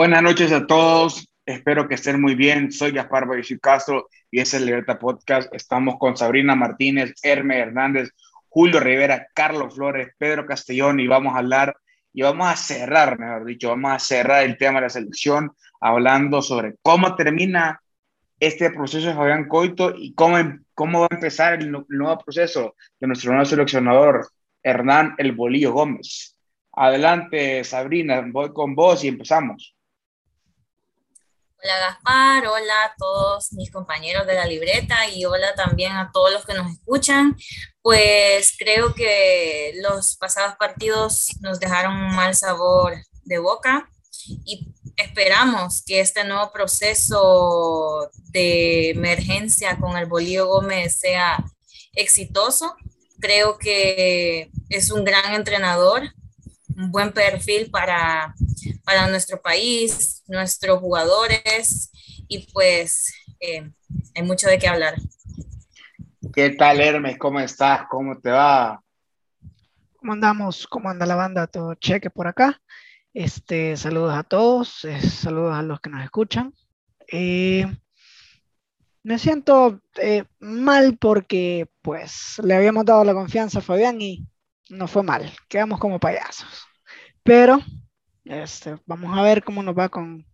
Buenas noches a todos. Espero que estén muy bien. Soy Gaspar Bayeshi Castro y es el Libertad Podcast. Estamos con Sabrina Martínez, Herme Hernández, Julio Rivera, Carlos Flores, Pedro Castellón y vamos a hablar y vamos a cerrar, mejor dicho, vamos a cerrar el tema de la selección hablando sobre cómo termina este proceso de Fabián Coito y cómo, cómo va a empezar el, nuevo proceso de nuestro nuevo seleccionador, Hernán El Bolillo Gómez. Adelante, Sabrina, voy con vos y empezamos. Hola Gaspar, hola a todos mis compañeros de la libreta y hola también a todos los que nos escuchan. Pues creo que los pasados partidos nos dejaron un mal sabor de boca y esperamos que este nuevo proceso de emergencia con el Bolío Gómez sea exitoso. Creo que es un gran entrenador, un buen perfil para, para nuestro país, nuestros jugadores y pues eh, hay mucho de qué hablar. ¿Qué tal Hermes? ¿Cómo estás? ¿Cómo te va? ¿Cómo andamos? ¿Cómo anda la banda? Todo cheque por acá. Este, saludos a todos, eh, saludos a los que nos escuchan. Eh, me siento mal porque pues le habíamos dado la confianza a Fabián y no fue mal, quedamos como payasos. Pero este, vamos a ver cómo nos va con,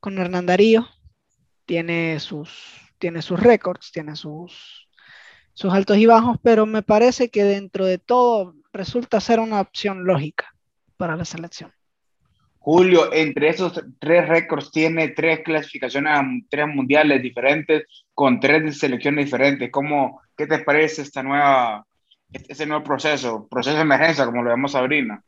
con Hernán Darío. Tiene sus, tiene sus récords, tiene sus, sus altos y bajos, pero me parece que dentro de todo resulta ser una opción lógica para la selección. Julio, entre esos tres récords tiene tres clasificaciones tres mundiales diferentes con tres selecciones diferentes. ¿Cómo, ¿Qué te parece esta nueva, este nuevo proceso? Proceso de emergencia, como lo llamamos Sabrina.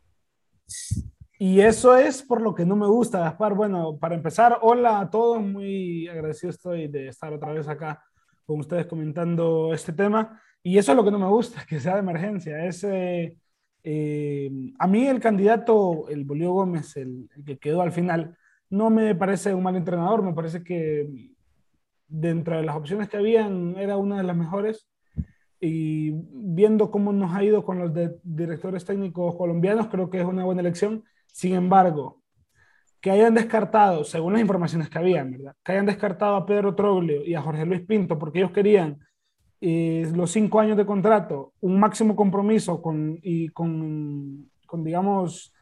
Y eso es por lo que no me gusta, Gaspar. Bueno, para empezar, hola a todos, muy agradecido estoy de estar otra vez acá con ustedes comentando este tema. Y eso es lo que no me gusta, que sea de emergencia. Es, eh, eh, a mí el candidato, el Bolío Gómez, el, que quedó al final, no me parece un mal entrenador, me parece que dentro de las opciones que habían era una de las mejores. Y viendo cómo nos ha ido con los directores técnicos colombianos, creo que es una buena elección sin embargo, que hayan descartado, según las informaciones que habían, ¿verdad? Que hayan descartado a Pedro Troglio y a Jorge Luis Pinto porque ellos querían eh, los cinco años de contrato, un máximo compromiso con, y con, digamos,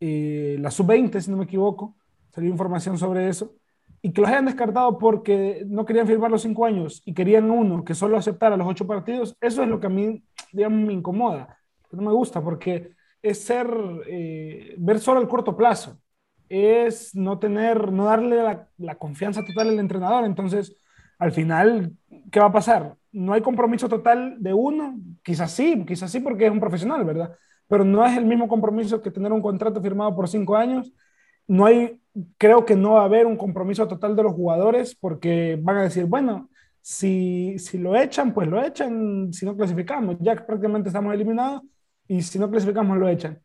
eh, la sub-20, si no me equivoco, salió información sobre eso, y que los hayan descartado porque no querían firmar los cinco años y querían uno que solo aceptara los ocho partidos, eso es lo que a mí, digamos, me incomoda, no me gusta porque es ser, eh, ver solo el corto plazo, es no tener, no darle la, confianza total al entrenador. Entonces, al final, ¿qué va a pasar? No hay compromiso total de uno, quizás sí, quizás sí porque es un profesional, ¿verdad? Pero no es el mismo compromiso que tener un contrato firmado por cinco años. No hay, creo que no va a haber un compromiso total de los jugadores porque van a decir, bueno, si, si lo echan, pues lo echan, si no clasificamos, ya prácticamente estamos eliminados, y si no clasificamos lo echan.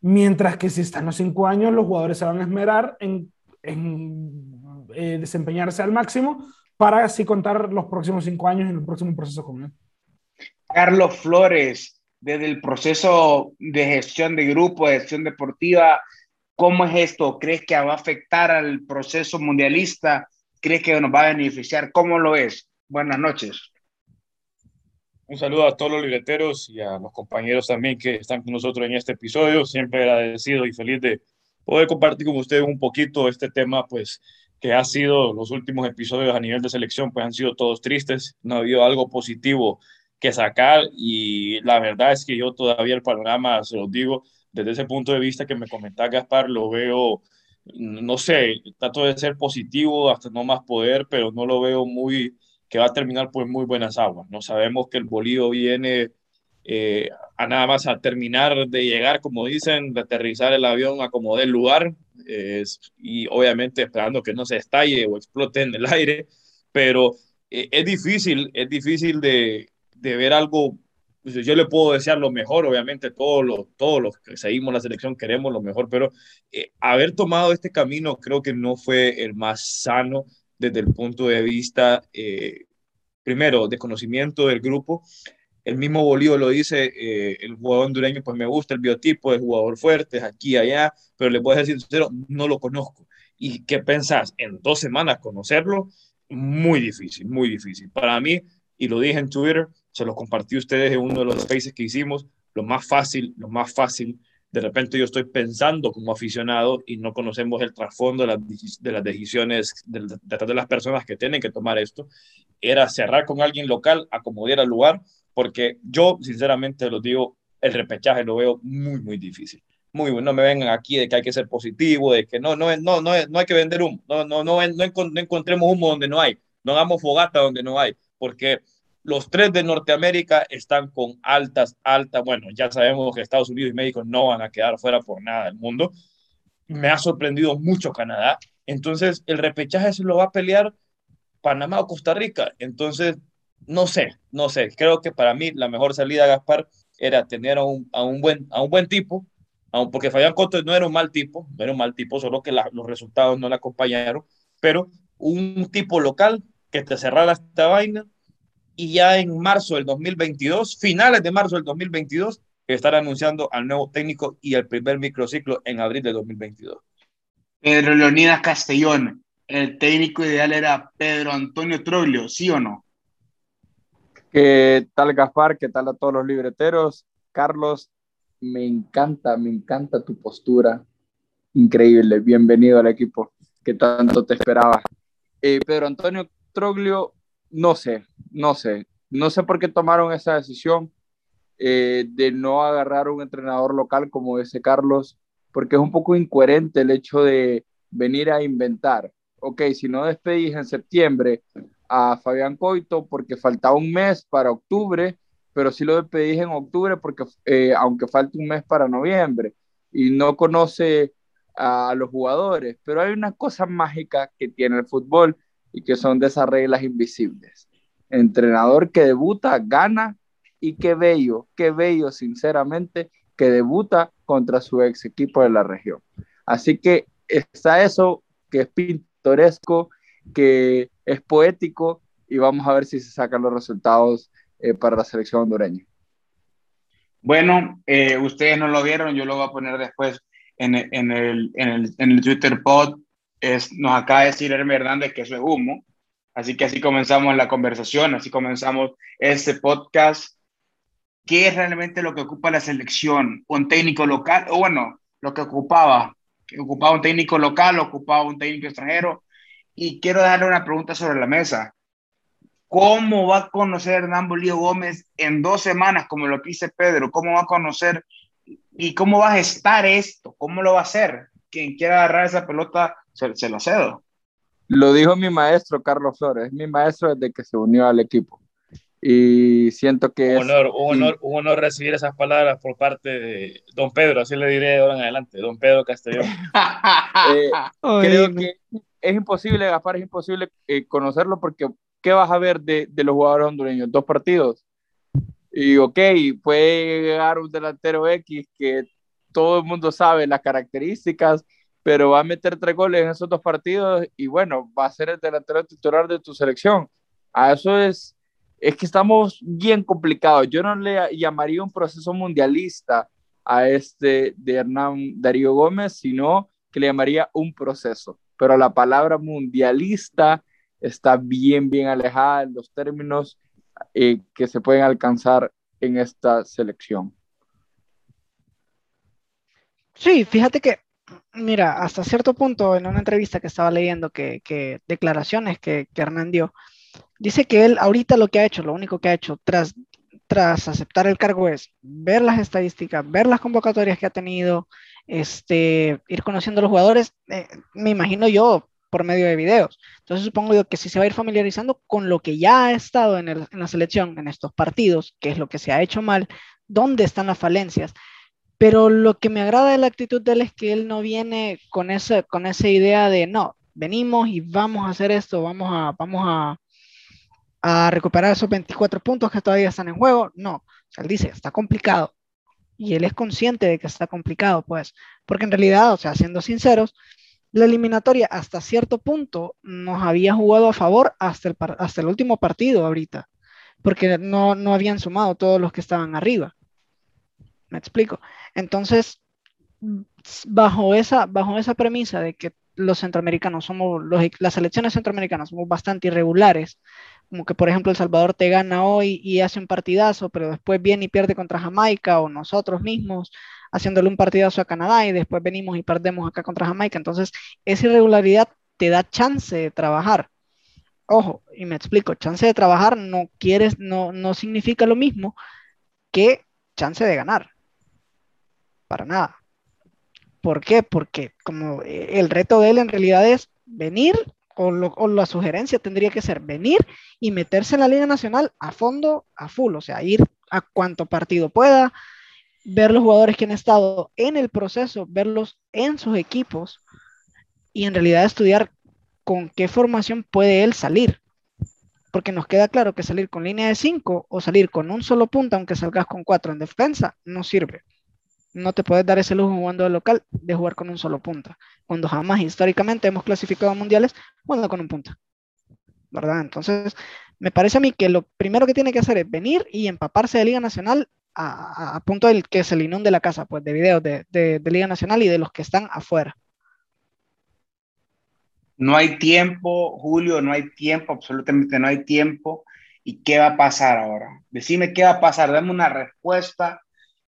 Mientras que si están los cinco años, los jugadores se van a esmerar en, eh, desempeñarse al máximo para así contar los próximos cinco años en el próximo proceso él. Carlos Flores, desde el proceso de gestión de grupo, de gestión deportiva, ¿cómo es esto? ¿Crees que va a afectar al proceso mundialista? ¿Crees que nos va a beneficiar? ¿Cómo lo es? Buenas noches. Un saludo a todos los libreteros y a los compañeros también que están con nosotros en este episodio. Siempre agradecido y feliz de poder compartir con ustedes un poquito este tema, pues que ha sido los últimos episodios a nivel de selección, pues han sido todos tristes. No ha habido algo positivo que sacar y la verdad es que yo todavía el panorama, se los digo, desde ese punto de vista que me comentaba Gaspar, lo veo, no sé, trato de ser positivo hasta no más poder, pero no lo veo muy que va a terminar por muy buenas aguas. No sabemos que el Bolívar viene eh, a nada más a terminar de llegar, como dicen, de aterrizar el avión a como del lugar y obviamente esperando que no se estalle o explote en el aire, pero eh, es difícil, es difícil de, de ver algo. Pues, yo le puedo desear lo mejor, obviamente todos los, todos los que seguimos la selección queremos lo mejor, pero eh, haber tomado este camino creo que no fue el más sano desde el punto de vista, eh, primero, de conocimiento del grupo. El mismo Bolívar lo dice, eh, el jugador hondureño, pues me gusta el biotipo, es jugador fuerte, es aquí, allá, pero le puedo decir sincero, no lo conozco. ¿Y qué pensás? En dos semanas conocerlo, muy difícil, muy difícil. Para mí, y lo dije en Twitter, se lo compartí a ustedes en uno de los spaces que hicimos, lo más fácil, lo más fácil, de repente yo estoy pensando como aficionado y no conocemos el trasfondo de las, de las decisiones de, de, las personas que tienen que tomar esto, era cerrar con alguien local, acomodar al lugar, porque yo sinceramente lo digo, el repechaje lo veo muy, muy difícil. Muy bueno, no me vengan aquí de que hay que ser positivo, de que no, no, no, no, no hay que vender humo, no, no, no, no, no encontremos humo donde no hay, no hagamos fogata donde no hay, porque los tres de Norteamérica están con altas, altas, bueno, ya sabemos que Estados Unidos y México no van a quedar fuera por nada del mundo. Me ha sorprendido mucho Canadá. Entonces, el repechaje se lo va a pelear Panamá o Costa Rica. Entonces, no sé, no sé. Creo que para mí la mejor salida, Gaspar, era tener a un, a un, buen, a un buen tipo, porque Fabián Coto no era un mal tipo, no era un mal tipo, solo que los resultados no le acompañaron, pero un tipo local que te cerrara esta vaina y ya en marzo del 2022, finales de marzo del 2022, estar anunciando al nuevo técnico y el primer microciclo en abril de 2022. Pedro Leonidas Castellón, el técnico ideal era Pedro Antonio Troglio, ¿sí o no? ¿Qué tal Gaspar? ¿Qué tal a todos los libreteros? Carlos, me encanta, me encanta tu postura. Increíble, bienvenido al equipo que tanto te esperaba. Eh, Pedro Antonio Troglio no sé, no sé. No sé por qué tomaron esa decisión eh, de no agarrar un entrenador local como ese Carlos, porque es un poco incoherente el hecho de venir a inventar. Ok, si no despedís en septiembre a Fabián Coito porque faltaba un mes para octubre, pero si lo despedís en octubre porque eh, aunque falte un mes para noviembre y no conoce a los jugadores, pero hay una cosa mágica que tiene el fútbol y que son de esas reglas invisibles. Entrenador que debuta, gana y qué bello, qué bello, sinceramente, que debuta contra su ex equipo de la región. Así que está eso que es pintoresco, que es poético y vamos a ver si se sacan los resultados eh, para la selección hondureña. Bueno, eh, ustedes no lo vieron, yo lo voy a poner después en el, en el, en el, Twitter pod es, nos acaba de decir Hermes Hernández que eso es humo. Así que así comenzamos la conversación, así comenzamos este podcast. ¿Qué es realmente lo que ocupa la selección? ¿Un técnico local? O bueno, lo que ocupaba. ¿Ocupaba un técnico local? ¿Ocupaba un técnico extranjero? Y quiero darle una pregunta sobre la mesa. ¿Cómo va a conocer Hernán Bolívar Gómez en dos semanas, como lo dice Pedro? ¿Cómo va a conocer y cómo va a gestar esto? ¿Cómo lo va a hacer? Quien quiera agarrar esa pelota se, lo cedo. Lo dijo mi maestro Carlos Flores, es mi maestro desde que se unió al equipo. Y siento que... Un honor, un honor, un honor recibir esas palabras por parte de don Pedro, así le diré de ahora en adelante, don Pedro Castellón. eh, creo que es imposible, Gaspar, es imposible eh, conocerlo porque ¿qué vas a ver de, de los jugadores hondureños? Dos partidos. Y ok, puede llegar un delantero X que todo el mundo sabe las características, pero va a meter tres goles en esos dos partidos y bueno, va a ser el delantero titular de tu selección. A eso es, es que estamos bien complicados. Yo no le llamaría un proceso mundialista a este de Hernán Darío Gómez, sino que le llamaría un proceso. Pero la palabra mundialista está bien, bien alejada de los términos eh, que se pueden alcanzar en esta selección. Sí, fíjate que Mira, hasta cierto punto, en una entrevista que estaba leyendo, que, declaraciones que, que, Hernán dio, dice que él ahorita lo que ha hecho, lo único que ha hecho tras, tras aceptar el cargo es ver las estadísticas, ver las convocatorias que ha tenido, este, ir conociendo a los jugadores, eh, me imagino yo, por medio de videos. Entonces supongo yo que si se va a ir familiarizando con lo que ya ha estado en, en la selección, en estos partidos, que es lo que se ha hecho mal, dónde están las falencias pero lo que me agrada de la actitud de él es que él no viene con esa, con esa idea de, no, venimos y vamos a hacer esto, vamos a, vamos a, recuperar esos 24 puntos que todavía están en juego. No, él dice, está complicado. Y él es consciente de que está complicado, pues, porque en realidad, o sea, siendo sinceros, la eliminatoria hasta cierto punto nos había jugado a favor hasta el, hasta el último partido ahorita, porque no, no habían sumado todos los que estaban arriba. ¿Me explico? Entonces, bajo esa, bajo esa premisa de que los centroamericanos somos, los, las selecciones centroamericanas somos bastante irregulares, como que por ejemplo El Salvador te gana hoy y hace un partidazo, pero después viene y pierde contra Jamaica o nosotros mismos haciéndole un partidazo a Canadá y después venimos y perdemos acá contra Jamaica. Entonces, esa irregularidad te da chance de trabajar. Ojo, y me explico, chance de trabajar no quieres, no, no significa lo mismo que chance de ganar. Para nada. ¿Por qué? Porque como eh, el reto de él en realidad es venir, o, la sugerencia tendría que ser venir y meterse en la Liga Nacional a fondo, a full, o sea, ir a cuanto partido pueda, ver los jugadores que han estado en el proceso, verlos en sus equipos y en realidad estudiar con qué formación puede él salir. Porque nos queda claro que salir con línea de 5 o salir con un solo punta, aunque salgas con 4 en defensa, no sirve. No te puedes dar ese lujo jugando de local de jugar con un solo punta. Cuando jamás históricamente hemos clasificado a mundiales jugando con un punta. ¿Verdad? Entonces, me parece a mí que lo primero que tiene que hacer es venir y empaparse de Liga Nacional a, punto del que se le inunde la casa, pues, de videos de, de, de Liga Nacional y de los que están afuera. No hay tiempo, Julio, no hay tiempo, absolutamente no hay tiempo. ¿Y qué va a pasar ahora? Decime qué va a pasar, dame una respuesta.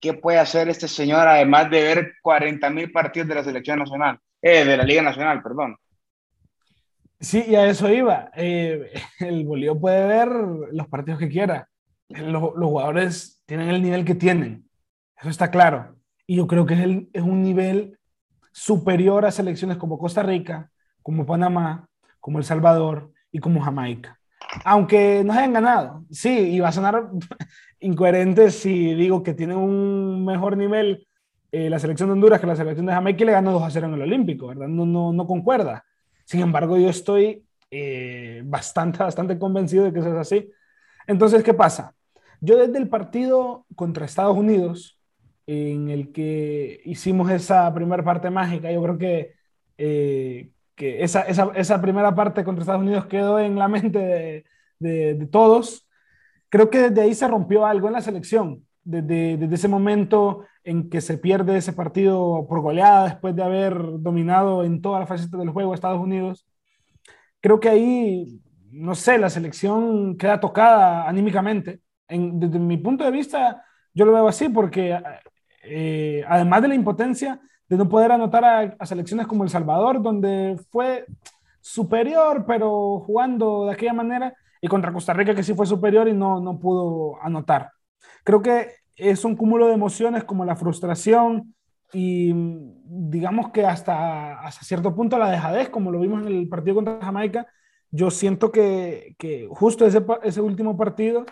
¿Qué puede hacer este señor además de ver 40 mil partidos de la selección nacional? Eh, de la Liga Nacional, perdón. Sí, y a eso iba. Eh, el Bolívar puede ver los partidos que quiera. Los, los, jugadores tienen el nivel que tienen. Eso está claro. Y yo creo que es, el, es un nivel superior a selecciones como Costa Rica, como Panamá, como El Salvador y como Jamaica. Aunque nos hayan ganado, sí, y va a sonar incoherente si digo que tienen un mejor nivel eh, la selección de Honduras que la selección de Jamaica y le ganó 2 a 0 en el Olímpico, ¿verdad? No, no, no concuerda. Sin embargo, yo estoy eh, bastante, bastante convencido de que eso es así. Entonces, ¿qué pasa? Yo desde el partido contra Estados Unidos, en el que hicimos esa primera parte mágica, yo creo que eh, que esa, esa, esa, primera parte contra Estados Unidos quedó en la mente de, de, todos. Creo que desde ahí se rompió algo en la selección, desde, desde ese momento en que se pierde ese partido por goleada después de haber dominado en todas las facetas del juego a Estados Unidos. Creo que ahí, no sé, la selección queda tocada anímicamente. En, desde mi punto de vista, yo lo veo así porque eh, además de la impotencia, de no poder anotar a, selecciones como El Salvador, donde fue superior, pero jugando de aquella manera, y contra Costa Rica, que sí fue superior y no, no pudo anotar. Creo que es un cúmulo de emociones como la frustración y digamos que hasta, hasta cierto punto la dejadez, como lo vimos en el partido contra Jamaica, yo siento que, que justo ese, ese último partido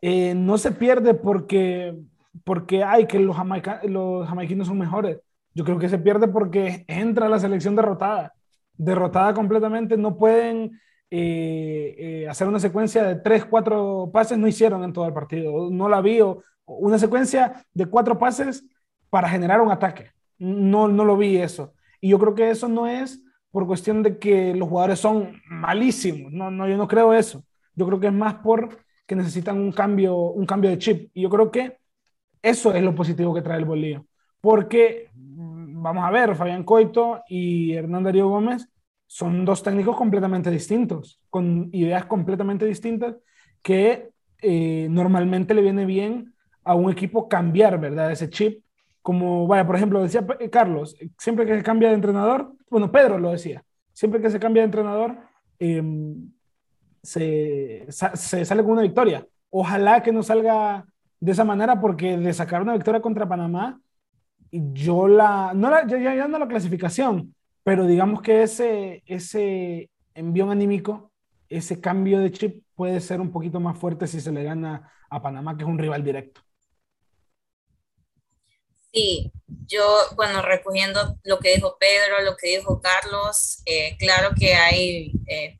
eh, no se pierde porque, porque hay que los, los jamaiquinos son mejores. Yo creo que se pierde porque entra la selección derrotada, derrotada completamente, no pueden eh, eh, hacer una secuencia de tres, cuatro pases, no hicieron en todo el partido, no la vi, o, una secuencia de cuatro pases para generar un ataque, no, no lo vi eso. Y yo creo que eso no es por cuestión de que los jugadores son malísimos, no, no, yo no creo eso, yo creo que es más por que necesitan un cambio, un cambio de chip, y yo creo que eso es lo positivo que trae el bolillo, porque vamos a ver, Fabián Coito y Hernán Darío Gómez son dos técnicos completamente distintos, con ideas completamente distintas que eh, normalmente le viene bien a un equipo cambiar, ¿verdad? Ese chip. Como, vaya, por ejemplo, decía Carlos, siempre que se cambia de entrenador, bueno, Pedro lo decía, siempre que se cambia de entrenador, eh, se, se sale con una victoria. Ojalá que no salga de esa manera, porque de sacar una victoria contra Panamá, yo la, no la, ya, ya no la clasificación, pero digamos que ese, ese envión anímico, ese cambio de chip puede ser un poquito más fuerte si se le gana a Panamá, que es un rival directo. Sí, yo, bueno, recogiendo lo que dijo Pedro, lo que dijo Carlos, eh, claro que hay eh,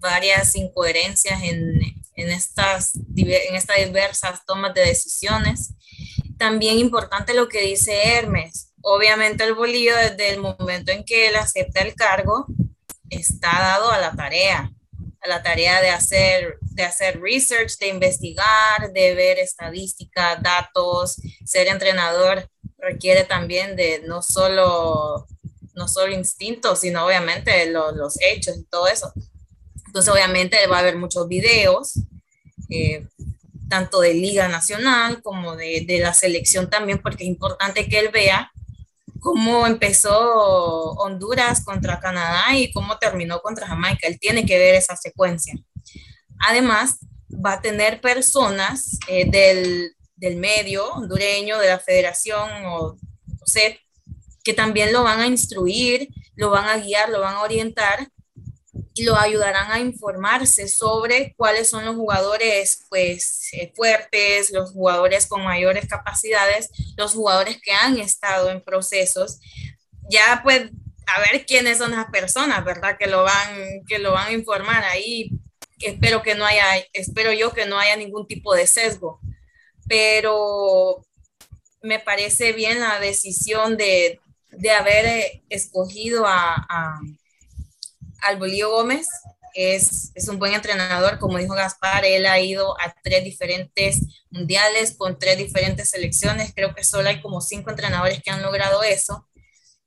varias incoherencias en, en, estas, en estas diversas tomas de decisiones. También importante lo que dice Hermes. Obviamente el Bolívar desde el momento en que él acepta el cargo está dado a la tarea, a la tarea de hacer, de hacer research, de investigar, de ver estadística, datos. Ser entrenador requiere también de no solo no solo instintos, sino obviamente los hechos y todo eso. Entonces, obviamente, va a haber muchos videos, eh, tanto de Liga Nacional como de, de, la selección también, porque es importante que él vea cómo empezó Honduras contra Canadá y cómo terminó contra Jamaica. Él tiene que ver esa secuencia. Además, va a tener personas eh, del, del, medio hondureño, de la federación o sé, que también lo van a instruir, lo van a guiar, lo van a orientar lo ayudarán a informarse sobre cuáles son los jugadores pues eh, fuertes, los jugadores con mayores capacidades, los jugadores que han estado en procesos. Ya pues a ver quiénes son las personas, ¿verdad? Que lo van que lo van a informar ahí. Espero que no haya espero yo que no haya ningún tipo de sesgo. Pero me parece bien la decisión de, de haber eh, escogido a, a al Bolío Gómez es, es, un buen entrenador, como dijo Gaspar, él ha ido a tres diferentes mundiales con tres diferentes selecciones, creo que solo hay como cinco entrenadores que han logrado eso.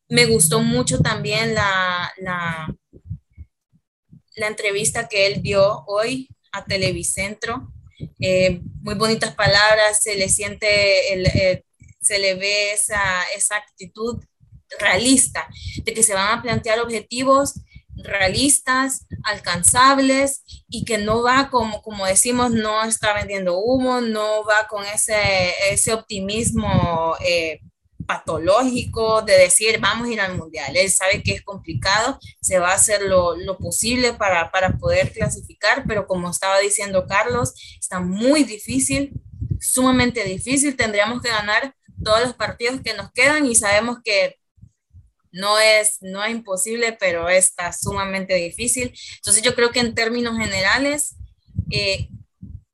Me gustó mucho también la, la, la entrevista que él dio hoy a Televicentro, eh, muy bonitas palabras, se le siente, el, eh, se le ve esa, esa actitud realista, de que se van a plantear objetivos realistas, alcanzables y que no va como, como decimos, no está vendiendo humo, no va con ese, ese optimismo eh, patológico de decir vamos a ir al mundial. Él sabe que es complicado, se va a hacer lo, lo posible para, para poder clasificar, pero como estaba diciendo Carlos, está muy difícil, sumamente difícil. Tendríamos que ganar todos los partidos que nos quedan y sabemos que no es, no es imposible, pero está sumamente difícil. Entonces yo creo que en términos generales, eh,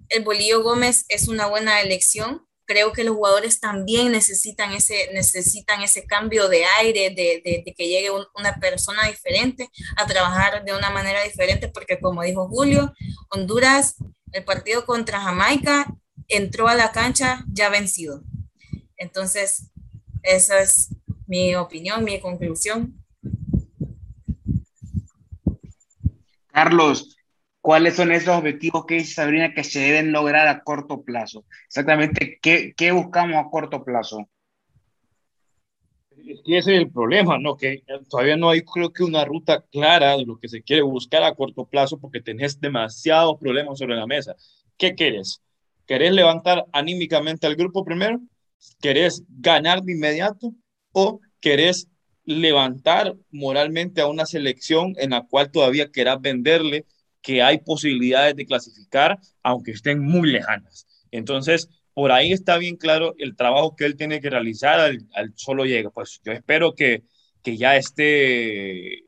el Bolillo Gómez es una buena elección. Creo que los jugadores también necesitan ese, necesitan ese cambio de aire, de, de, que llegue una persona diferente a trabajar de una manera diferente, porque como dijo Julio, Honduras, el partido contra Jamaica, entró a la cancha ya vencido. Entonces, eso es mi opinión, mi conclusión. Carlos, ¿cuáles son esos objetivos que dice Sabrina que se deben lograr a corto plazo? Exactamente, ¿qué, qué buscamos a corto plazo? Es que ese es el problema, ¿no? Que todavía no hay, creo que, una ruta clara de lo que se quiere buscar a corto plazo porque tenés demasiados problemas sobre la mesa. ¿Qué quieres? ¿Querés levantar anímicamente al grupo primero? ¿Querés ganar de inmediato? O querés levantar moralmente a una selección en la cual todavía querás venderle que hay posibilidades de clasificar, aunque estén muy lejanas. Entonces, por ahí está bien claro el trabajo que él tiene que realizar al, solo llega. Pues yo espero que, que ya esté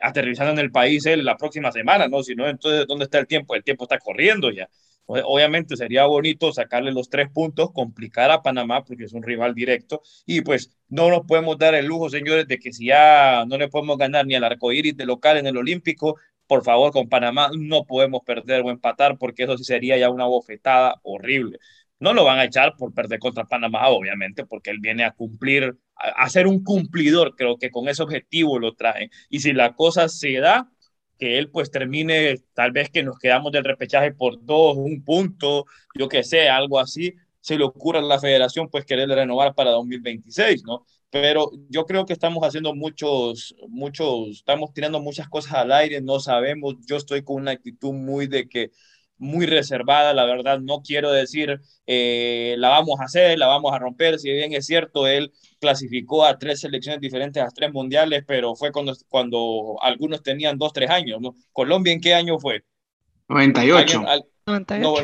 aterrizando en el país él la próxima semana, ¿no? Si no, entonces, ¿dónde está el tiempo? El tiempo está corriendo ya. Obviamente sería bonito sacarle los tres puntos, complicar a Panamá porque es un rival directo y pues no nos podemos dar el lujo, señores, de que si ya no le podemos ganar ni al arcoíris de local en el Olímpico, por favor, con Panamá no podemos perder o empatar porque eso sí sería ya una bofetada horrible. No lo van a echar por perder contra Panamá, obviamente, porque él viene a cumplir, a, ser un cumplidor, creo que con ese objetivo lo traen. Y si la cosa se da, que él pues termine, tal vez que nos quedamos del repechaje por dos, un punto, yo que sé, algo así, se le ocurra a la federación pues querer renovar para 2026, ¿no? Pero yo creo que estamos haciendo muchos, muchos, estamos tirando muchas cosas al aire, no sabemos, yo estoy con una actitud muy de que muy reservada, la verdad, no quiero decir eh, la vamos a hacer, la vamos a romper, si bien es cierto, él clasificó a tres selecciones diferentes, a tres mundiales, pero fue cuando, cuando algunos tenían dos, tres años, ¿no? ¿Colombia en qué año fue? 98. No,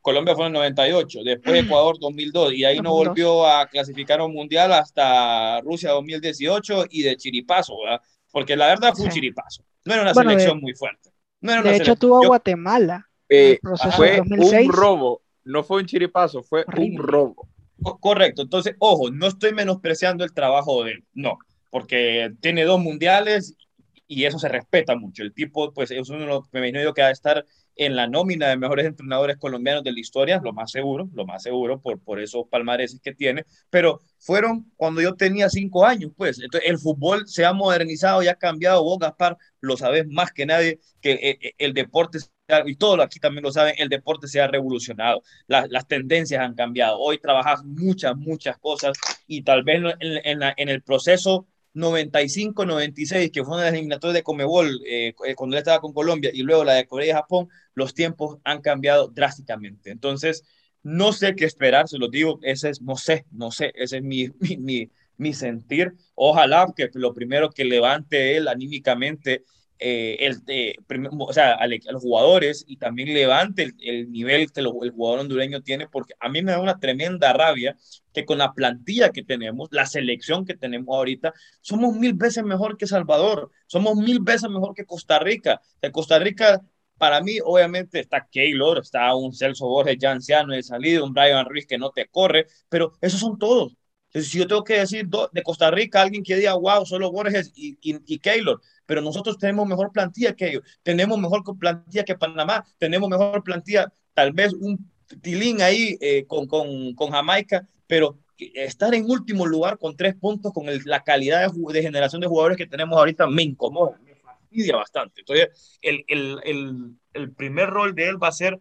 Colombia fue en 98, después Ecuador 2002, y ahí no volvió a clasificar a un mundial hasta Rusia 2018 y de chiripazo, ¿verdad? Porque la verdad fue un chiripazo, no era una selección muy fuerte. No de hecho tuvo a Guatemala. Eh, fue un robo, no fue un chiripazo, fue un robo. Correcto, entonces, ojo, no estoy menospreciando el trabajo de él, no, porque tiene dos mundiales y eso se respeta mucho. El tipo, pues es uno de los, me imagino que va a estar en la nómina de mejores entrenadores colombianos de la historia, lo más seguro, lo más seguro por, por esos palmareses que tiene, pero fueron cuando yo tenía cinco años, pues. Entonces, el fútbol se ha modernizado y ha cambiado. Vos, Gaspar, lo sabes más que nadie, que el, el, el deporte, y todos aquí también lo saben, el deporte se ha revolucionado. La, las tendencias han cambiado. Hoy trabajas muchas, muchas cosas y tal vez en, en, el proceso 95-96, que fue una de las eliminatorias de Comebol eh, eh, cuando él estaba con Colombia, y luego la de Corea y Japón, los tiempos han cambiado drásticamente. Entonces, no sé qué esperar, se lo digo, ese es, no sé, no sé, ese es mi, mi, mi sentir. Ojalá que lo primero que levante él anímicamente eh, el, eh, o sea, a, los jugadores y también levante el, el nivel que el jugador hondureño tiene, porque a mí me da una tremenda rabia que con la plantilla que tenemos, la selección que tenemos ahorita, somos mil veces mejor que Salvador, somos mil veces mejor que Costa Rica. De Costa Rica, para mí, obviamente, está Keylor, está un Celso Borges ya anciano de salida, un Brian Ruiz que no te corre, pero esos son todos. Entonces, si yo tengo que decir de Costa Rica, alguien que diga, wow, solo Borges y, y, y Keylor, pero nosotros tenemos mejor plantilla que ellos, tenemos mejor plantilla que Panamá, tenemos mejor plantilla, tal vez un tilín ahí eh, con, con, con, Jamaica, pero estar en último lugar con tres puntos, con el, la calidad de, de, generación de jugadores que tenemos ahorita, me incomoda, me fastidia bastante. Entonces, el, el, el primer rol de él va a ser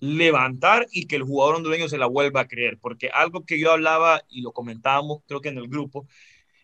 levantar y que el jugador hondureño se la vuelva a creer, porque algo que yo hablaba y lo comentábamos, creo que en el grupo,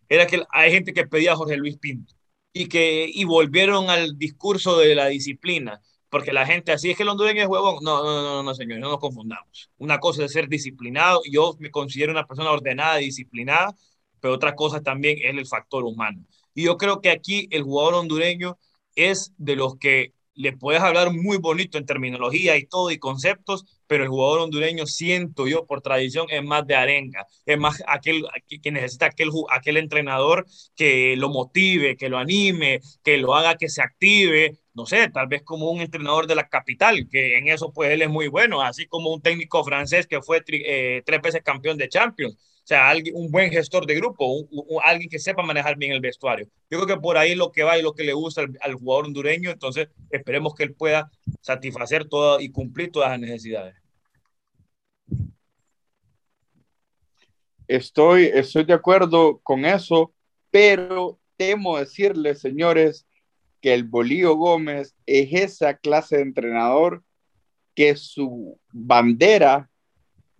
era que hay gente que pedía a Jorge Luis Pinto y que y volvieron al discurso de la disciplina, porque la gente así es que el hondureño es huevón. No, no, no, no, señor, no nos confundamos. Una cosa es ser disciplinado, yo me considero una persona ordenada y disciplinada, pero otra cosa también es el factor humano. Y yo creo que aquí el jugador hondureño es de los que le puedes hablar muy bonito en terminología y todo y conceptos, pero el jugador hondureño, siento yo por tradición, es más de arenga, es más aquel que necesita aquel, aquel entrenador que lo motive, que lo anime, que lo haga que se active, no sé, tal vez como un entrenador de la capital, que en eso pues él es muy bueno, así como un técnico francés que fue eh, tres veces campeón de Champions. O sea, alguien, un buen gestor de grupo, un, un, alguien que sepa manejar bien el vestuario. Yo creo que por ahí lo que va y lo que le gusta al, al jugador hondureño, entonces esperemos que él pueda satisfacer todo y cumplir todas las necesidades. Estoy, estoy de acuerdo con eso, pero temo decirles, señores, que el Bolío Gómez es esa clase de entrenador que su bandera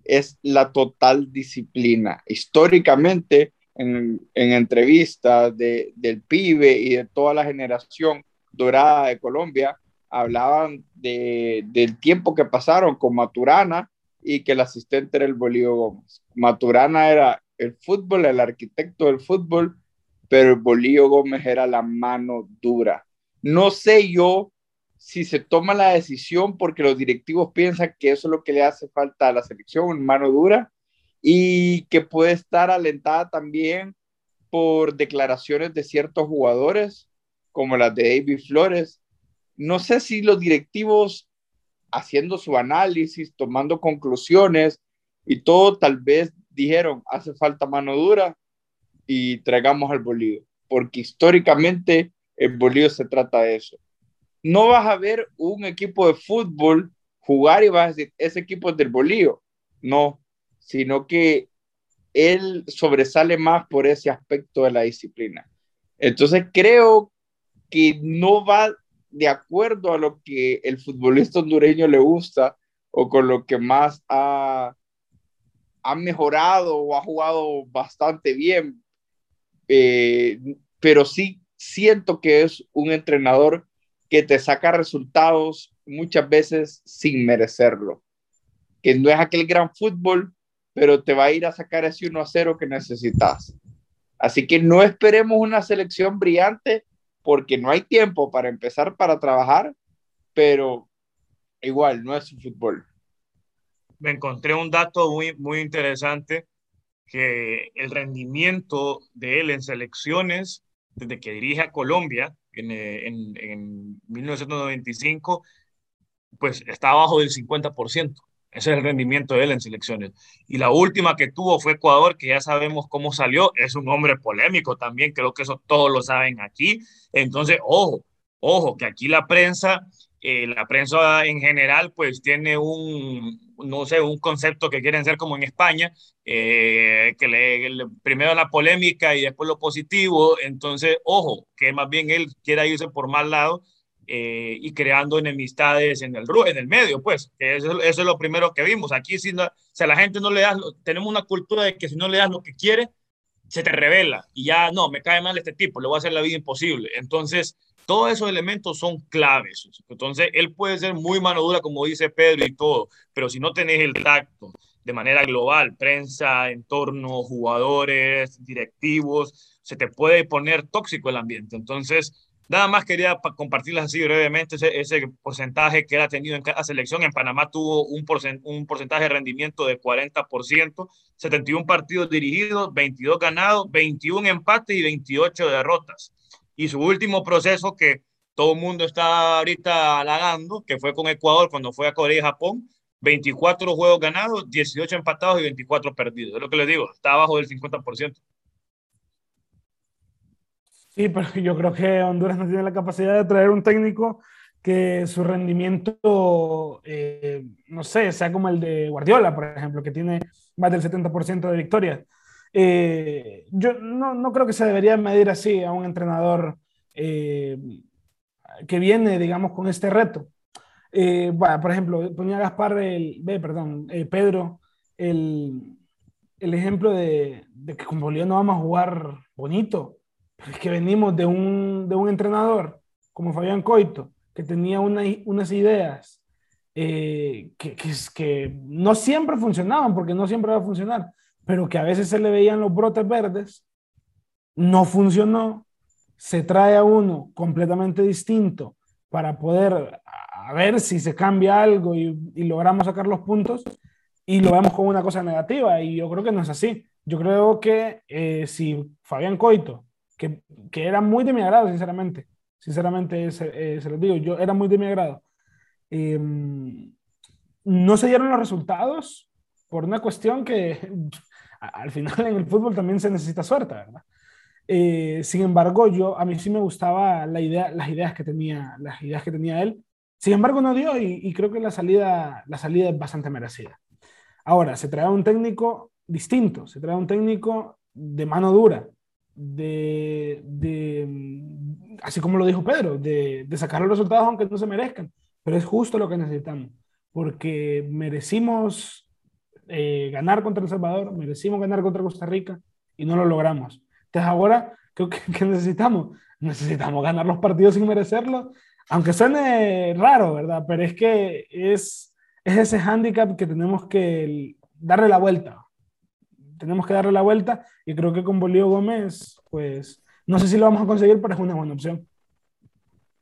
es la total disciplina. Históricamente, en, en entrevistas de, del pibe y de toda la generación dorada de Colombia, hablaban de, del tiempo que pasaron con Maturana y que el asistente era el Bolívar Gómez. Maturana era el fútbol, el arquitecto del fútbol, pero el Bolívar Gómez era la mano dura. No sé yo si se toma la decisión porque los directivos piensan que eso es lo que le hace falta a la selección, mano dura, y que puede estar alentada también por declaraciones de ciertos jugadores, como las de David Flores. No sé si los directivos haciendo su análisis, tomando conclusiones y todo, tal vez dijeron, hace falta mano dura y traigamos al Bolívar, porque históricamente el Bolívar se trata de eso. No vas a ver un equipo de fútbol jugar y vas a decir, ese equipo es del Bolívar. No, sino que él sobresale más por ese aspecto de la disciplina. Entonces creo que no va de acuerdo a lo que el futbolista hondureño le gusta o con lo que más ha, ha mejorado o ha jugado bastante bien. Eh, pero sí siento que es un entrenador que te saca resultados muchas veces sin merecerlo. Que no es aquel gran fútbol, pero te va a ir a sacar ese 1 a 0 que necesitas. Así que no esperemos una selección brillante porque no hay tiempo para empezar para trabajar, pero igual no es su fútbol. Me encontré un dato muy, muy interesante, que el rendimiento de él en selecciones, desde que dirige a Colombia en, en, en 1995, pues está abajo del 50%. Ese es el rendimiento de él en selecciones. Y la última que tuvo fue Ecuador, que ya sabemos cómo salió. Es un hombre polémico también, creo que eso todos lo saben aquí. Entonces, ojo, ojo, que aquí la prensa, eh, la prensa en general, pues tiene un, no sé, un concepto que quieren ser como en España, eh, que le, primero la polémica y después lo positivo. Entonces, ojo, que más bien él quiera irse por mal lado eh, y creando enemistades en el, en el medio, pues, eso, es lo primero que vimos. Aquí, si, no, si a la gente no le das, tenemos una cultura de que si no le das lo que quiere, se te revela y ya no, me cae mal este tipo, le voy a hacer la vida imposible. Entonces, todos esos elementos son claves. Entonces, él puede ser muy mano dura, como dice Pedro y todo, pero si no tenés el tacto de manera global, prensa, entorno, jugadores, directivos, se te puede poner tóxico el ambiente. Entonces, Nada más quería compartirles así brevemente ese, porcentaje que ha tenido en cada selección. En Panamá tuvo un porcentaje de rendimiento de 40%, 71 partidos dirigidos, 22 ganados, 21 empates y 28 derrotas. Y su último proceso que todo el mundo está ahorita halagando, que fue con Ecuador cuando fue a Corea y Japón, 24 juegos ganados, 18 empatados y 24 perdidos. Es lo que les digo, está abajo del 50%. Sí, pero yo creo que Honduras no tiene la capacidad de traer un técnico que su rendimiento, eh, no sé, sea como el de Guardiola, por ejemplo, que tiene más del 70% de victorias. Eh, yo no, no, creo que se debería medir así a un entrenador eh, que viene, digamos, con este reto. bueno, por ejemplo, ponía Gaspar, el, perdón, Pedro, el, el ejemplo de, de, que con Bolívar no vamos a jugar bonito es que venimos de un, de un entrenador como Fabián Coito, que tenía una, unas ideas eh, que, que, que, no siempre funcionaban, porque no siempre va a funcionar, pero que a veces se le veían los brotes verdes, no funcionó, se trae a uno completamente distinto para poder ver si se cambia algo y, logramos sacar los puntos y lo vemos como una cosa negativa y yo creo que no es así. Yo creo que eh, si Fabián Coito que, era muy de mi agrado, sinceramente. Sinceramente, se, eh, se los digo, yo era muy de mi agrado. Em, no se dieron los resultados por una cuestión que al final en el fútbol también se necesita suerte, ¿verdad? Eh, sin embargo, yo a mí sí me gustaba la idea, las ideas que tenía, las ideas que tenía él. Sin embargo, no dio y, y creo que la salida, la salida es bastante merecida. Ahora, se trae un técnico distinto, se trae un técnico de mano dura, de, de, así como lo dijo Pedro, de, de sacar los resultados aunque no se merezcan. Pero es justo lo que necesitamos, porque merecimos eh, ganar contra El Salvador, merecimos ganar contra Costa Rica y no lo logramos. Entonces ahora, ¿qué, qué necesitamos? Necesitamos ganar los partidos sin merecerlo, aunque suene raro, ¿verdad? Pero es que es, es ese hándicap que tenemos que darle la vuelta tenemos que darle la vuelta y creo que con Bolívar Gómez, pues no sé si lo vamos a conseguir, pero es una buena opción.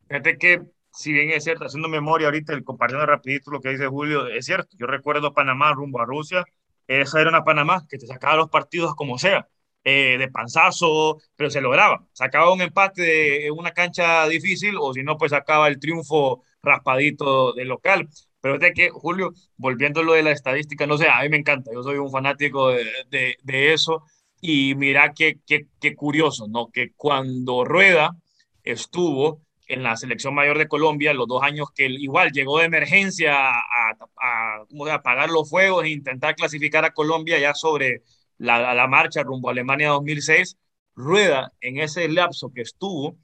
Fíjate que, si bien es cierto, haciendo memoria ahorita, el compartiendo rapidito lo que dice Julio, es cierto, yo recuerdo Panamá rumbo a Rusia, esa era una Panamá que te sacaba los partidos como sea, eh, de panzazo, pero se lograba. Sacaba un empate en una cancha difícil o si no, pues sacaba el triunfo raspadito del local. Pero de que, Julio, volviendo a lo de la estadística, no sé, a mí me encanta, yo soy un fanático de, de, de eso. Y mira qué, qué, qué, curioso, ¿no? Que cuando Rueda estuvo en la selección mayor de Colombia, los dos años que él igual llegó de emergencia a, a, a apagar los fuegos e intentar clasificar a Colombia ya sobre la, la marcha rumbo a Alemania 2006, Rueda en ese lapso que estuvo,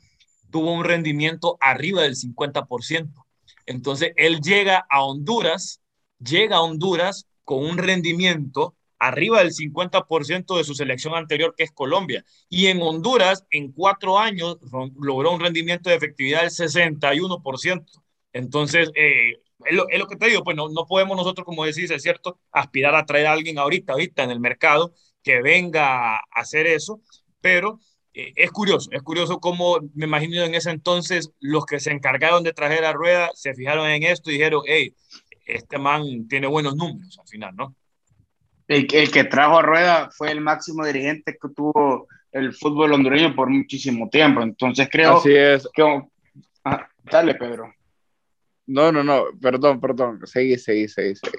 tuvo un rendimiento arriba del 50%. Entonces, él llega a Honduras, llega a Honduras con un rendimiento arriba del 50% de su selección anterior, que es Colombia. Y en Honduras, en cuatro años, logró un rendimiento de efectividad del 61%. Entonces, eh, es, lo, que te digo, pues no, no, podemos nosotros, como decís, es cierto, aspirar a traer a alguien ahorita, ahorita en el mercado que venga a hacer eso, pero eh, es curioso, es curioso cómo me imagino en ese entonces los que se encargaron de traer a Rueda se fijaron en esto y dijeron, hey, este man tiene buenos números al final, ¿no? El, el que trajo a Rueda fue el máximo dirigente que tuvo el fútbol hondureño por muchísimo tiempo, entonces creo Así es. que... Ah, dale, Pedro. No, no, no, perdón, perdón, seguí, seguí, seguí, seguí.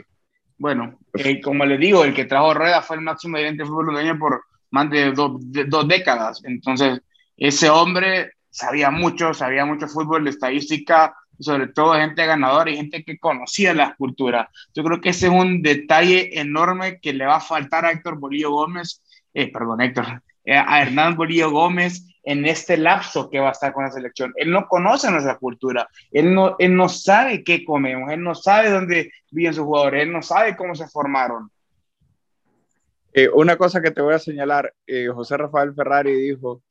Bueno, eh, como les digo, el que trajo Rueda fue el máximo dirigente del fútbol hondureño por más de dos, dos décadas. Entonces, ese hombre sabía mucho, sabía mucho fútbol, de estadística, sobre todo gente ganadora y gente que conocía la cultura. Yo creo que ese es un detalle enorme que le va a faltar a Héctor Bolillo Gómez, eh, perdón, Héctor, eh, a Hernán Bolillo Gómez en este lapso que va a estar con la selección. Él no conoce nuestra cultura, él no, él no sabe qué comemos, él no sabe dónde viven sus jugadores, él no sabe cómo se formaron. Eh, una cosa que te voy a señalar, José Rafael Ferrari dijo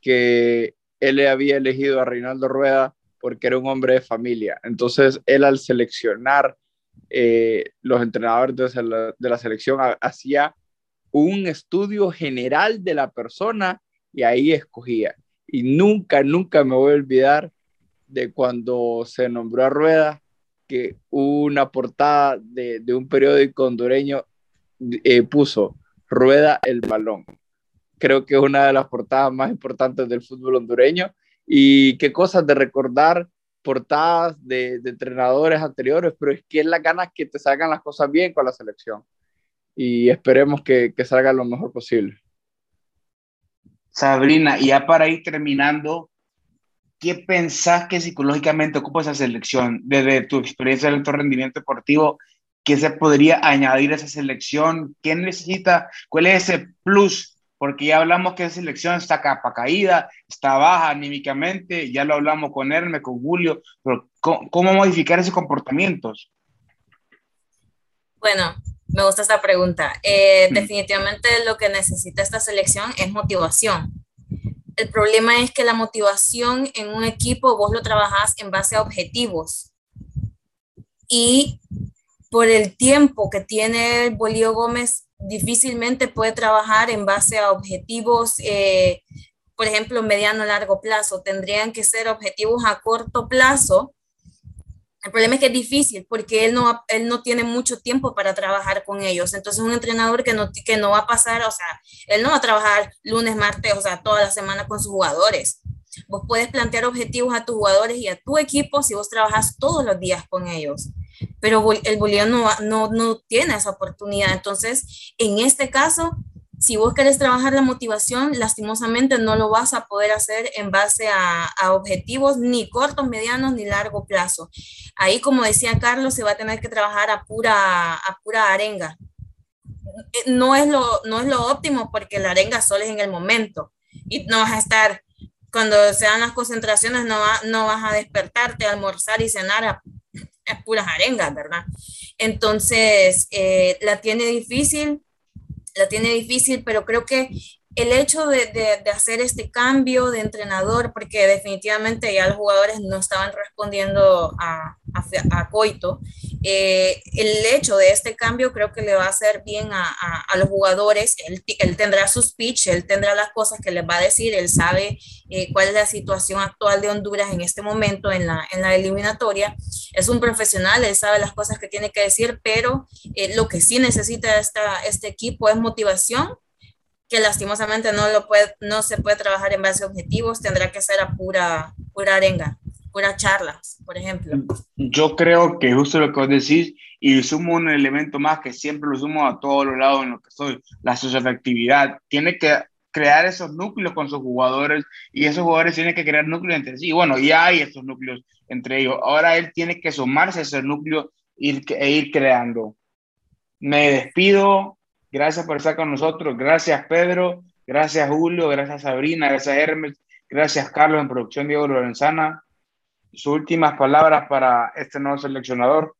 que él había elegido a Reinaldo Rueda porque era un hombre de familia. Entonces, él al seleccionar eh, los entrenadores de la, de la selección hacía un estudio general de la persona y ahí escogía. Y nunca, nunca me voy a olvidar de cuando se nombró a Rueda, que una portada de, de un periódico hondureño eh, puso Rueda el balón. Creo que es una de las portadas más importantes del fútbol hondureño y qué cosas de recordar portadas de, entrenadores anteriores, pero es que es la ganas que te salgan las cosas bien con la selección. Y esperemos que, que salga lo mejor posible. Sabrina, ya para ir terminando, ¿qué pensás que psicológicamente ocupa esa selección? Desde tu experiencia de alto rendimiento deportivo, ¿qué se podría añadir a esa selección? ¿Qué necesita? ¿Cuál es ese plus porque ya hablamos que esa selección está capa caída, está baja anímicamente, ya lo hablamos con Hermes, con Julio, pero ¿cómo, modificar esos comportamientos? Bueno, me gusta esta pregunta. Eh, definitivamente lo que necesita esta selección es motivación. El problema es que la motivación en un equipo vos lo trabajás en base a objetivos. Y por el tiempo que tiene Bolío Gómez difícilmente puede trabajar en base a objetivos, eh, por ejemplo, mediano largo plazo. Tendrían que ser objetivos a corto plazo. El problema es que es difícil porque él no, él no tiene mucho tiempo para trabajar con ellos. Entonces, un entrenador que no, que no va a pasar, o sea, él no va a trabajar lunes, martes, o sea, toda la semana con sus jugadores. Vos puedes plantear objetivos a tus jugadores y a tu equipo si vos trabajas todos los días con ellos pero el boliviano no, no, tiene esa oportunidad. Entonces, en este caso, si vos querés trabajar la motivación, lastimosamente no lo vas a poder hacer en base a, a, objetivos ni cortos, medianos, ni largo plazo. Ahí, como decía Carlos, se va a tener que trabajar a pura, a pura arenga. No es, lo, no es lo óptimo porque la arenga solo es en el momento y no vas a estar, cuando sean las concentraciones, no, no vas a despertarte, almorzar y cenar es puras arengas, ¿verdad? Entonces, eh, la tiene difícil, la tiene difícil, pero creo que el hecho de, hacer este cambio de entrenador, porque definitivamente ya los jugadores no estaban respondiendo a, a, a Coito, eh, el hecho de este cambio creo que le va a hacer bien a, a los jugadores. Él, él, tendrá su speech, él tendrá las cosas que les va a decir, él sabe eh, cuál es la situación actual de Honduras en este momento en la, en la eliminatoria. Es un profesional, él sabe las cosas que tiene que decir, pero eh, lo que sí necesita esta, este equipo es motivación que lastimosamente no, lo puede, no se puede trabajar en base a objetivos, tendrá que ser a pura, pura arenga, pura charlas, por ejemplo. Yo creo que justo lo que vos decís, y sumo un elemento más que siempre lo sumo a todos los lados en lo que soy, la actividad Tiene que crear esos núcleos con sus jugadores y esos jugadores tienen que crear núcleos entre sí. Bueno, ya hay esos núcleos entre ellos. Ahora él tiene que sumarse a ese núcleo e ir creando. Me despido, Gracias por estar con nosotros. Gracias, Pedro. Gracias, Julio. Gracias, Sabrina. Gracias, Hermes. Gracias, Carlos, en producción Diego Lorenzana. Sus últimas palabras para este nuevo seleccionador.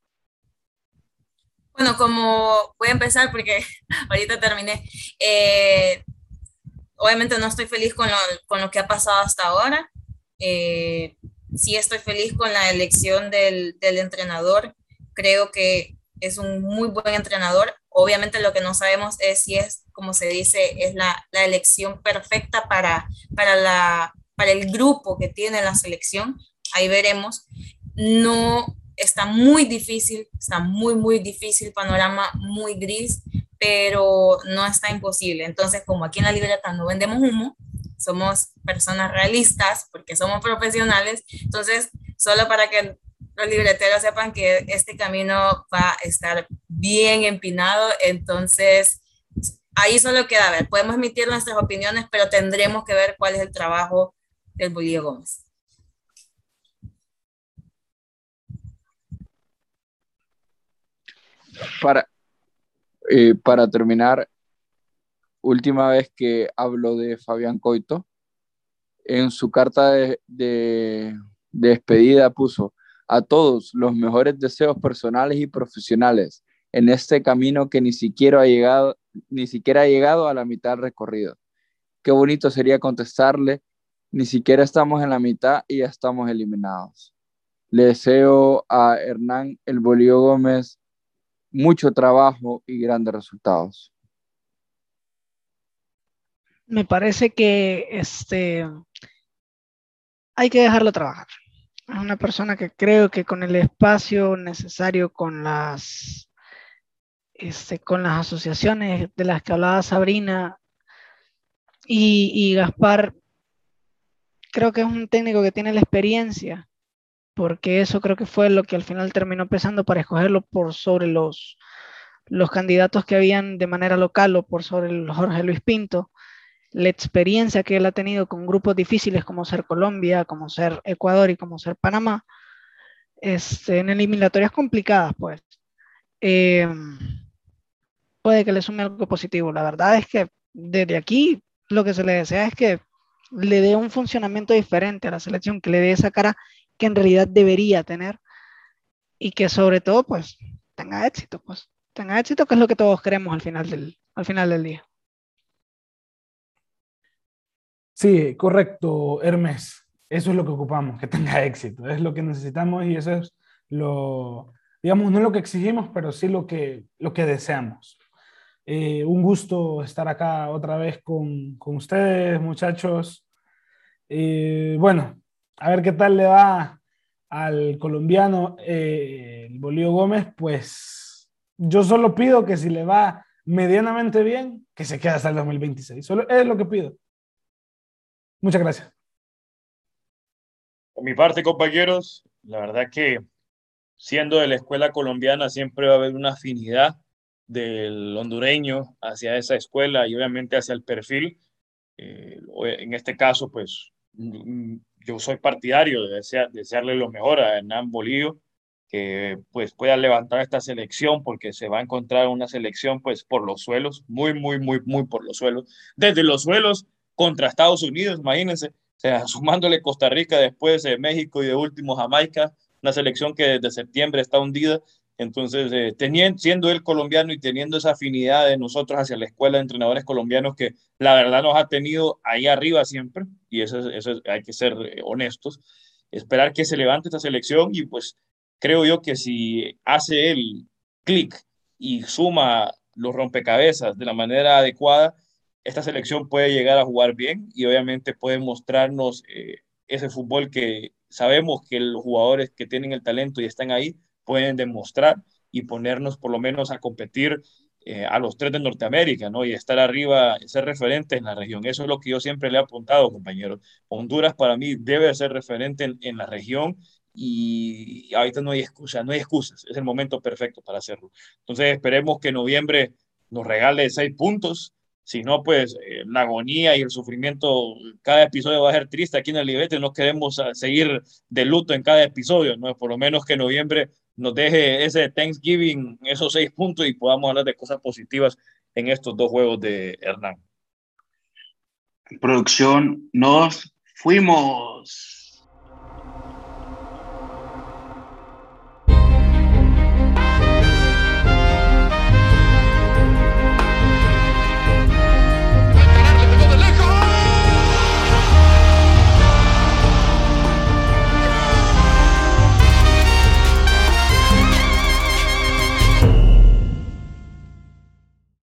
Bueno, como voy a empezar porque ahorita terminé. Eh, obviamente no estoy feliz con lo, con lo, que ha pasado hasta ahora. Eh, sí estoy feliz con la elección del, del entrenador. Creo que es un muy buen entrenador. Obviamente lo que no sabemos es si es, como se dice, es la, la elección perfecta para, para, la, para el grupo que tiene la selección. Ahí veremos. No está muy difícil, está muy, muy difícil, panorama muy gris, pero no está imposible. Entonces, como aquí en la libreta no vendemos humo, somos personas realistas porque somos profesionales, entonces, solo para que los libreteros sepan que este camino va a estar bien empinado, entonces ahí solo queda ver, podemos emitir nuestras opiniones, pero tendremos que ver cuál es el trabajo del Bolillo Gómez. Para, eh, para terminar, última vez que hablo de Fabián Coito, en su carta de, de, despedida puso a todos los mejores deseos personales y profesionales en este camino que ni siquiera ha llegado, ni siquiera ha llegado a la mitad recorrido. Qué bonito sería contestarle, ni siquiera estamos en la mitad y ya estamos eliminados. Le deseo a Hernán El Bolío Gómez mucho trabajo y grandes resultados. Me parece que este, hay que dejarlo trabajar. Es una persona que creo que con el espacio necesario, con las, este, con las asociaciones de las que hablaba Sabrina y, y Gaspar, creo que es un técnico que tiene la experiencia porque eso creo que fue lo que al final terminó pesando para escogerlo por sobre los, los candidatos que habían de manera local o por sobre el Jorge Luis Pinto, la experiencia que él ha tenido con grupos difíciles como ser Colombia, como ser Ecuador y como ser Panamá, este, en eliminatorias complicadas, pues, eh, puede que le sume algo positivo. La verdad es que desde aquí lo que se le desea es que le dé un funcionamiento diferente a la selección, que le dé esa cara que en realidad debería tener y que sobre todo pues tenga éxito, pues tenga éxito que es lo que todos queremos al final del, al final del día. Sí, correcto, Hermes. Eso es lo que ocupamos, que tenga éxito. Es lo que necesitamos y eso es lo, digamos, no lo que exigimos, pero sí lo que, lo que deseamos. Eh, un gusto estar acá otra vez con, con ustedes, muchachos. Eh, bueno, a ver qué tal le va al colombiano eh, Bolío Gómez, pues yo solo pido que si le va medianamente bien, que se quede hasta el 2026. Solo es lo que pido. Muchas gracias. Por mi parte, compañeros, la verdad que siendo de la escuela colombiana siempre va a haber una afinidad del hondureño hacia esa escuela y obviamente hacia el perfil. Eh, en este caso, pues yo soy partidario de desearle lo mejor a Hernán Bolillo, que pues pueda levantar esta selección porque se va a encontrar una selección pues por los suelos, muy, muy, muy, muy por los suelos. Desde los suelos contra Estados Unidos, imagínense, o sea, sumándole Costa Rica después de México y de último Jamaica, una selección que desde septiembre está hundida. Entonces, eh, teniendo, siendo él colombiano y teniendo esa afinidad de nosotros hacia la escuela de entrenadores colombianos que la verdad nos ha tenido ahí arriba siempre, y eso, eso hay que ser eh, honestos, esperar que se levante esta selección y pues creo yo que si hace el clic y suma los rompecabezas de la manera adecuada, esta selección puede llegar a jugar bien y obviamente puede mostrarnos eh, ese fútbol que sabemos que los jugadores que tienen el talento y están ahí pueden demostrar y ponernos por lo menos a competir eh, a los tres de Norteamérica, ¿no? Y estar arriba, ser referente en la región. Eso es lo que yo siempre le he apuntado, compañeros. Honduras para mí debe ser referente en, la región y ahorita no hay excusa, no hay excusas. Es el momento perfecto para hacerlo. Entonces esperemos que noviembre nos regale seis puntos. Si no, pues eh, la agonía y el sufrimiento, cada episodio va a ser triste aquí en el Libete. No queremos ah, seguir de luto en cada episodio, ¿no? Por lo menos que noviembre nos deje ese Thanksgiving, esos seis puntos y podamos hablar de cosas positivas en estos dos juegos de Hernán. Producción, nos fuimos.